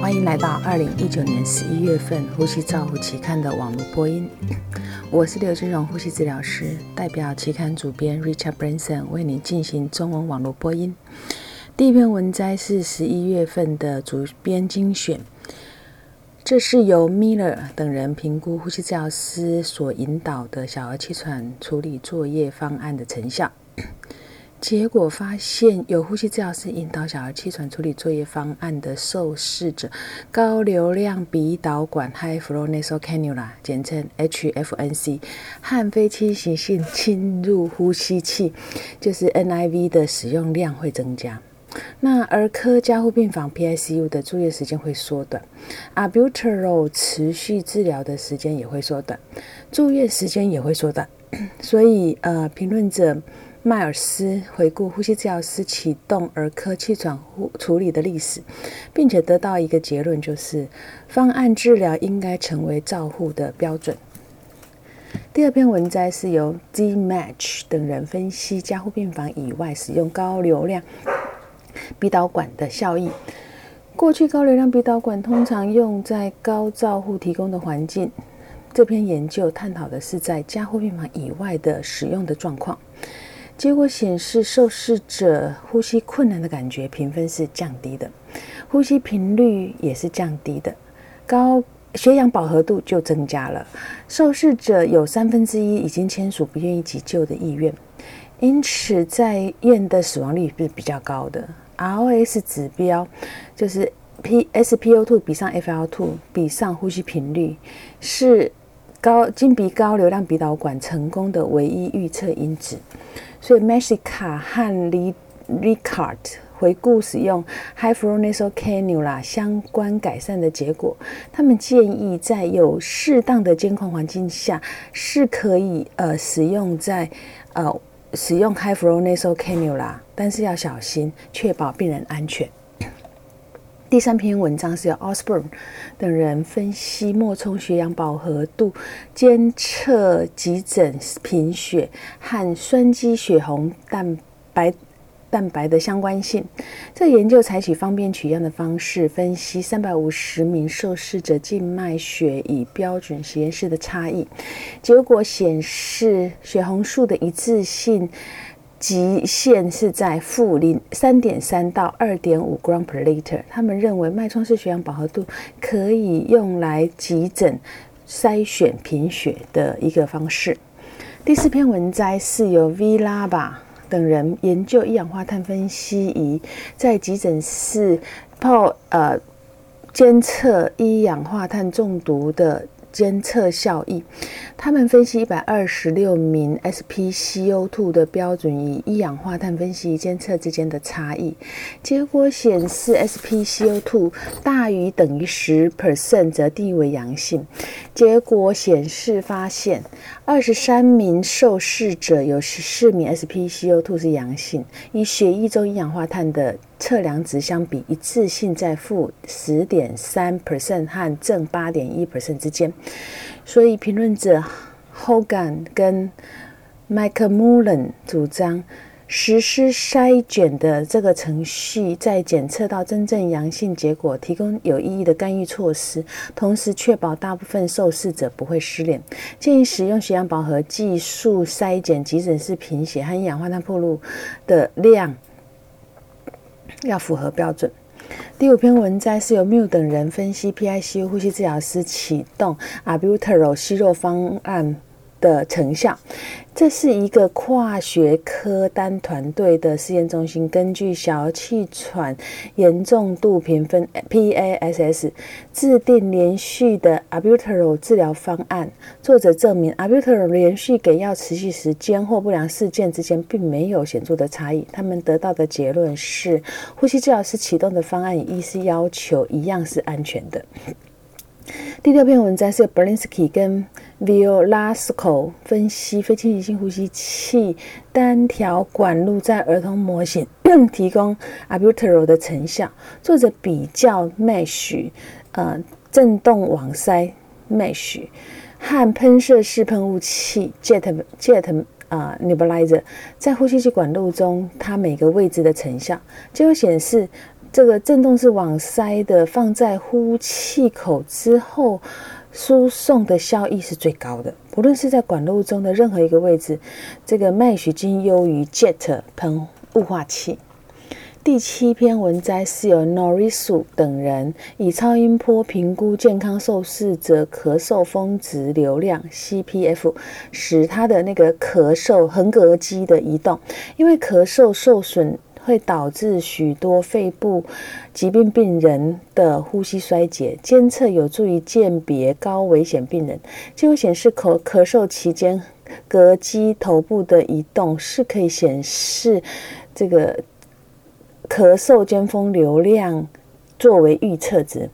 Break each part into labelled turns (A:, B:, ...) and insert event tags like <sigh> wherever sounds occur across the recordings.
A: 欢迎来到二零一九年十一月份《呼吸照护期刊》的网络播音。我是刘金荣呼吸治疗师，代表期刊主编 Richard Branson 为您进行中文网络播音。第一篇文摘是十一月份的主编精选，这是由 Miller 等人评估呼吸治疗师所引导的小儿气喘处理作业方案的成效。结果发现，有呼吸治疗师引导小儿气喘处理作业方案的受试者，高流量鼻导管 （High Flow Nasal Cannula，简称 HFNC） 和非侵袭性侵入呼吸器（就是 NIV） 的使用量会增加。那儿科加护病房 （PICU） 的住院时间会缩短，Albuterol 持续治疗的时间也会缩短，住院时间也会缩短。所以，呃，评论者。迈尔斯回顾呼吸治疗师启动儿科气喘护处理的历史，并且得到一个结论，就是方案治疗应该成为照护的标准。第二篇文摘是由 Z Match 等人分析加护病房以外使用高流量鼻导管的效益。过去高流量鼻导管通常用在高照护提供的环境，这篇研究探讨的是在加护病房以外的使用的状况。结果显示，受试者呼吸困难的感觉评分是降低的，呼吸频率也是降低的，高血氧饱和度就增加了。受试者有三分之一已经签署不愿意急救的意愿，因此在院的死亡率是比较高的。ROS 指标就是 P SpO2 比上 FiO2 比上呼吸频率，是高经鼻高流量鼻导管成功的唯一预测因子。所以 m e x i c a 和 Lee Ricard 回顾使用 h y p h r o n a s a l Cannula 相关改善的结果，他们建议在有适当的监控环境下，是可以呃使用在呃使用 h y p h r o n a s a l Cannula，但是要小心，确保病人安全。第三篇文章是由 Osborne 等人分析脉冲血氧饱和度、监测急诊贫血和酸基血红蛋白蛋白的相关性。这研究采取方便取样的方式，分析三百五十名受试者静脉血与标准实验室的差异。结果显示，血红素的一致性。极限是在负零三点三到二点五 gram per liter。他们认为脉冲式血氧饱和度可以用来急诊筛选贫血的一个方式。第四篇文摘是由 V 拉巴等人研究一氧化碳分析仪在急诊室泡呃监测一氧化碳中毒的。监测效益，他们分析一百二十六名 SpCO2 的标准与一氧化碳分析监测之间的差异，结果显示 SpCO2 大于等于十 percent 则定义为阳性。结果显示发现，二十三名受试者有十四名 SpCO2 是阳性，与血液中一氧化碳的。测量值相比一次性在负十点三 percent 和正八点一 percent 之间，所以评论者 Hogan 跟 Michael Mullen 主张实施筛检的这个程序，在检测到真正阳性结果，提供有意义的干预措施，同时确保大部分受试者不会失联。建议使用血氧饱和技术筛检急诊室贫血和一氧化碳暴露的量。要符合标准。第五篇文摘是由 m u 等人分析 PICU 呼吸治疗师启动 Albuterol 吸入方案的成效。这是一个跨学科单团队的试验中心，根据小儿气喘严重度评分 PASS 制定连续的 Abutero 治疗方案。作者证明 Abutero 连续给药持续时间或不良事件之间并没有显著的差异。他们得到的结论是，呼吸治疗师启动的方案与医师要求一样是安全的。第六篇文章是 Berlinsky 跟。Violasco 分析非侵袭性呼吸器单条管路在儿童模型 <coughs> 提供 a b u t e r o 的成效。作者比较 Mesh，呃，振动网塞 Mesh 和喷射式喷雾器 Jet Jet 啊 Nebulizer 在呼吸器管路中它每个位置的成效。结果显示这个振动是往塞的，放在呼气口之后，输送的效益是最高的。不论是在管路中的任何一个位置，这个 mesh 经优于 jet 喷雾化器。第七篇文摘是由 Norisu 等人以超音波评估健康受试者咳嗽峰值流量 （CPF），使他的那个咳嗽横膈肌的移动，因为咳嗽受损。会导致许多肺部疾病病人的呼吸衰竭。监测有助于鉴别高危险病人。结果显示，咳咳嗽期间膈肌头部的移动是可以显示这个咳嗽尖峰流量作为预测值。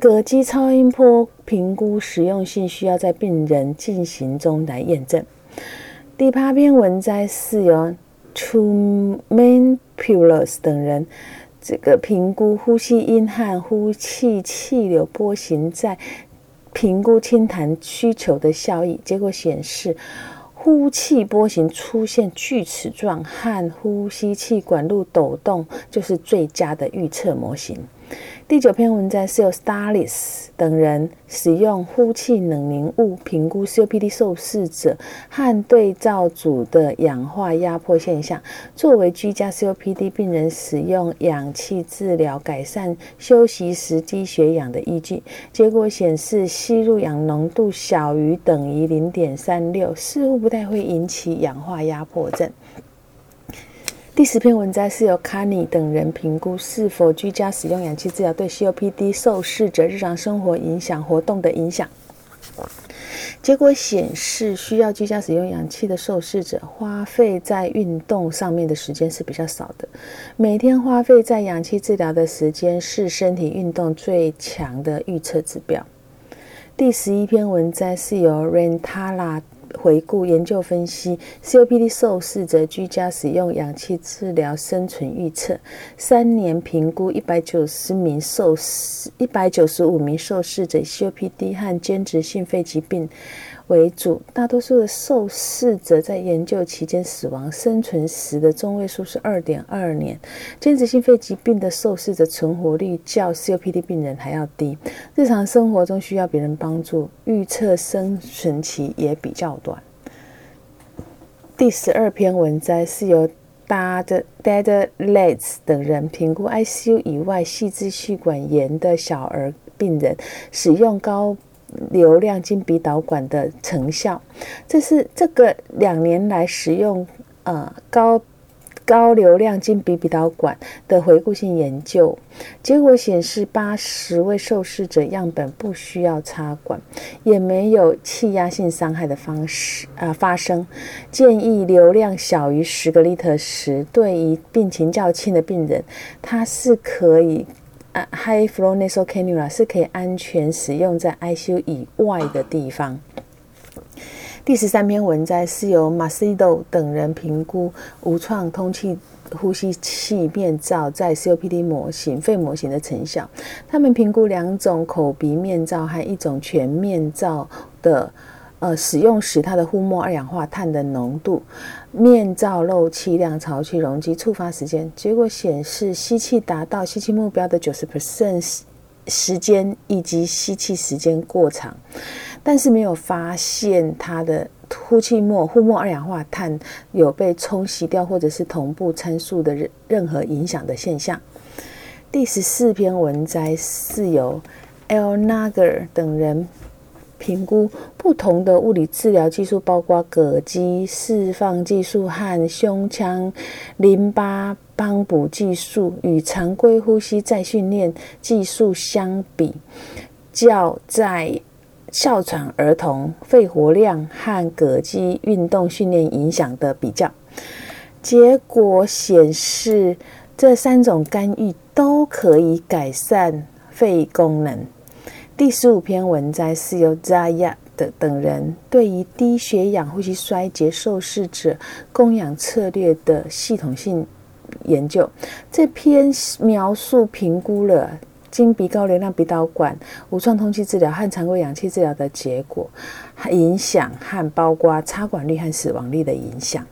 A: 膈肌超音波评估实用性需要在病人进行中来验证。第八篇文摘是由。Two main pillars 等人，这个评估呼吸音和呼气气流波形在评估清痰需求的效益。结果显示，呼气波形出现锯齿状和呼吸气管路抖动，就是最佳的预测模型。第九篇文章是由 Starlis 等人使用呼气冷凝物评估 COPD 受试者和对照组的氧化压迫现象，作为居家 COPD 病人使用氧气治疗改善休息时低血氧的依据。结果显示，吸入氧浓度小于等于零点三六，似乎不太会引起氧化压迫症。第十篇文章是由卡尼等人评估是否居家使用氧气治疗对 COPD 受试者日常生活影响活动的影响。结果显示，需要居家使用氧气的受试者花费在运动上面的时间是比较少的。每天花费在氧气治疗的时间是身体运动最强的预测指标。第十一篇文章是由 Rentala。回顾研究分析 COPD 受试者居家使用氧气治疗生存预测，三年评估一百九十名受试一百九十五名受试者 COPD 和间质性肺疾病。为主，大多数的受试者在研究期间死亡，生存时的中位数是二点二年。间质性肺疾病的受试者存活率较 COPD 病人还要低，日常生活中需要别人帮助，预测生存期也比较短。第十二篇文摘是由 Dad Dad Letts 等人评估 ICU 以外细支气管炎的小儿病人使用高。流量金鼻导管的成效，这是这个两年来使用呃高高流量金鼻鼻导管的回顾性研究结果显示，八十位受试者样本不需要插管，也没有气压性伤害的方式啊发生。建议流量小于十个 liter 时，对于病情较轻的病人，它是可以。，high flow nasal cannula 是可以安全使用在 ICU 以外的地方。第十三篇文摘是由 Macedo 等人评估无创通气呼吸器面罩在 COPD 模型肺模型的成效。他们评估两种口鼻面罩和一种全面罩的。呃，使用时它的呼沫二氧化碳的浓度、面罩漏气量、潮气容积、触发时间，结果显示吸气达到吸气目标的九十 percent 时间，以及吸气时间过长，但是没有发现它的呼气末呼沫二氧化碳有被冲洗掉，或者是同步参数的任任何影响的现象。第十四篇文摘是由 L Nagar 等人。评估不同的物理治疗技术，包括膈肌释放技术和胸腔淋巴帮补技术，与常规呼吸再训练技术相比，较在哮喘儿童肺活量和膈肌运动训练影响的比较，结果显示这三种干预都可以改善肺功能。第十五篇文摘是由 Zaya 的等人对于低血氧呼吸衰竭受试者供氧策略的系统性研究。这篇描述评估了经鼻高流量鼻导管无创通气治疗和常规氧气治疗的结果、影响和包括插管率和死亡率的影响。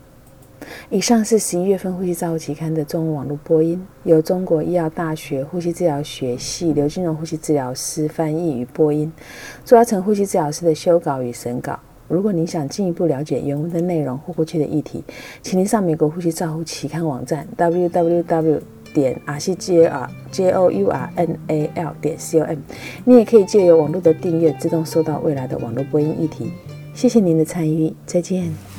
A: 以上是十一月份《呼吸照护期刊》的中文网络播音，由中国医药大学呼吸治疗学系刘金荣呼吸治疗师翻译与播音，朱阿成呼吸治疗师的修稿与审稿。如果您想进一步了解原文的内容或过去的议题，请您上美国呼吸照护期刊网站 www。点 r c g r j o u r n a l 点 c o m，。你也可以借由网络的订阅，自动收到未来的网络播音议题。谢谢您的参与，再见。